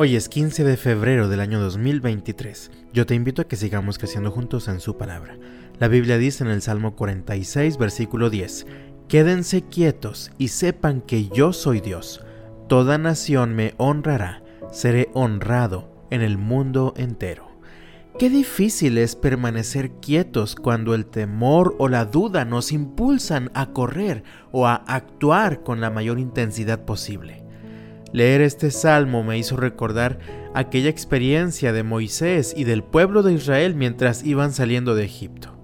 Hoy es 15 de febrero del año 2023. Yo te invito a que sigamos creciendo juntos en su palabra. La Biblia dice en el Salmo 46, versículo 10, Quédense quietos y sepan que yo soy Dios. Toda nación me honrará, seré honrado en el mundo entero. Qué difícil es permanecer quietos cuando el temor o la duda nos impulsan a correr o a actuar con la mayor intensidad posible. Leer este salmo me hizo recordar aquella experiencia de Moisés y del pueblo de Israel mientras iban saliendo de Egipto.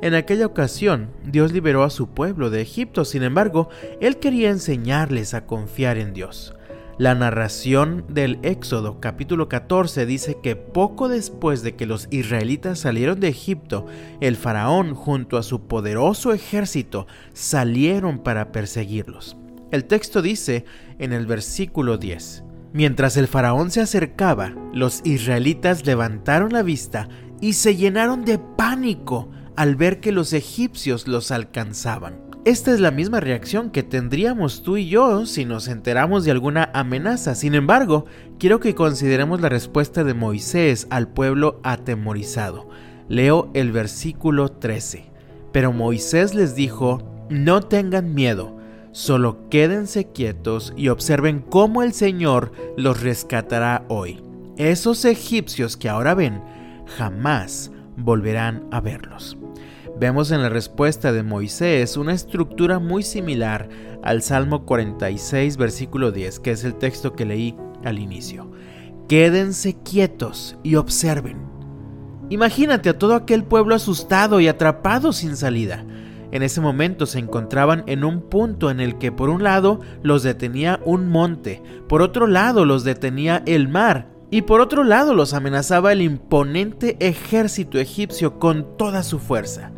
En aquella ocasión, Dios liberó a su pueblo de Egipto, sin embargo, Él quería enseñarles a confiar en Dios. La narración del Éxodo capítulo 14 dice que poco después de que los israelitas salieron de Egipto, el faraón junto a su poderoso ejército salieron para perseguirlos. El texto dice en el versículo 10, Mientras el faraón se acercaba, los israelitas levantaron la vista y se llenaron de pánico al ver que los egipcios los alcanzaban. Esta es la misma reacción que tendríamos tú y yo si nos enteramos de alguna amenaza. Sin embargo, quiero que consideremos la respuesta de Moisés al pueblo atemorizado. Leo el versículo 13. Pero Moisés les dijo, no tengan miedo Solo quédense quietos y observen cómo el Señor los rescatará hoy. Esos egipcios que ahora ven, jamás volverán a verlos. Vemos en la respuesta de Moisés una estructura muy similar al Salmo 46, versículo 10, que es el texto que leí al inicio. Quédense quietos y observen. Imagínate a todo aquel pueblo asustado y atrapado sin salida. En ese momento se encontraban en un punto en el que por un lado los detenía un monte, por otro lado los detenía el mar y por otro lado los amenazaba el imponente ejército egipcio con toda su fuerza.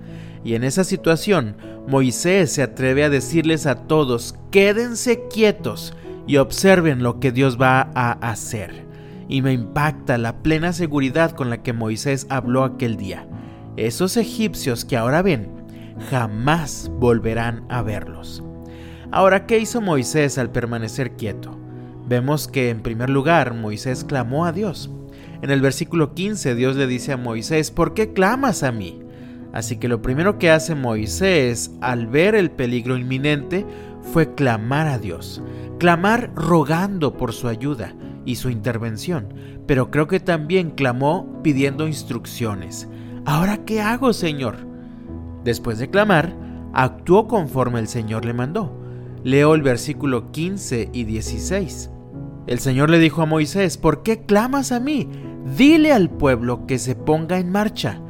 Y en esa situación, Moisés se atreve a decirles a todos, quédense quietos y observen lo que Dios va a hacer. Y me impacta la plena seguridad con la que Moisés habló aquel día. Esos egipcios que ahora ven jamás volverán a verlos. Ahora, ¿qué hizo Moisés al permanecer quieto? Vemos que en primer lugar Moisés clamó a Dios. En el versículo 15 Dios le dice a Moisés, ¿por qué clamas a mí? Así que lo primero que hace Moisés al ver el peligro inminente fue clamar a Dios, clamar rogando por su ayuda y su intervención, pero creo que también clamó pidiendo instrucciones. ¿Ahora qué hago, Señor? Después de clamar, actuó conforme el Señor le mandó. Leo el versículo 15 y 16. El Señor le dijo a Moisés, ¿por qué clamas a mí? Dile al pueblo que se ponga en marcha.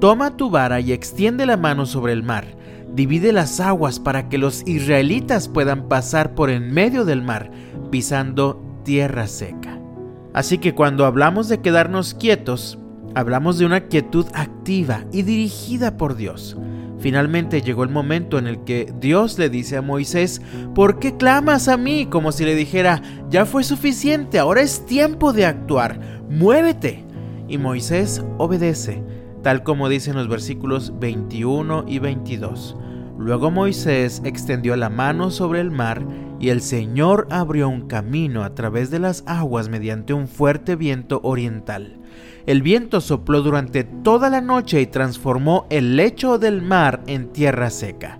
Toma tu vara y extiende la mano sobre el mar. Divide las aguas para que los israelitas puedan pasar por en medio del mar, pisando tierra seca. Así que cuando hablamos de quedarnos quietos, hablamos de una quietud activa y dirigida por Dios. Finalmente llegó el momento en el que Dios le dice a Moisés, ¿por qué clamas a mí? Como si le dijera, ya fue suficiente, ahora es tiempo de actuar, muévete. Y Moisés obedece, tal como dicen los versículos 21 y 22. Luego Moisés extendió la mano sobre el mar y el Señor abrió un camino a través de las aguas mediante un fuerte viento oriental. El viento sopló durante toda la noche y transformó el lecho del mar en tierra seca.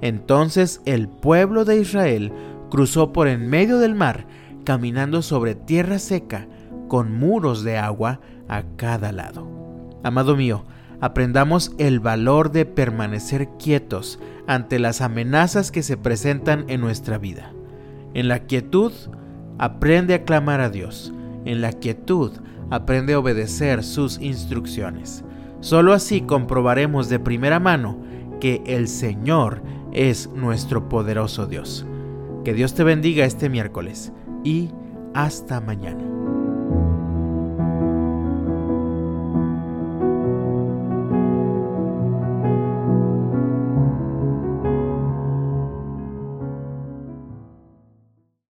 Entonces el pueblo de Israel cruzó por en medio del mar, caminando sobre tierra seca, con muros de agua a cada lado. Amado mío, aprendamos el valor de permanecer quietos ante las amenazas que se presentan en nuestra vida. En la quietud, aprende a clamar a Dios. En la quietud, aprende a obedecer sus instrucciones. Solo así comprobaremos de primera mano que el Señor es nuestro poderoso Dios. Que Dios te bendiga este miércoles y hasta mañana.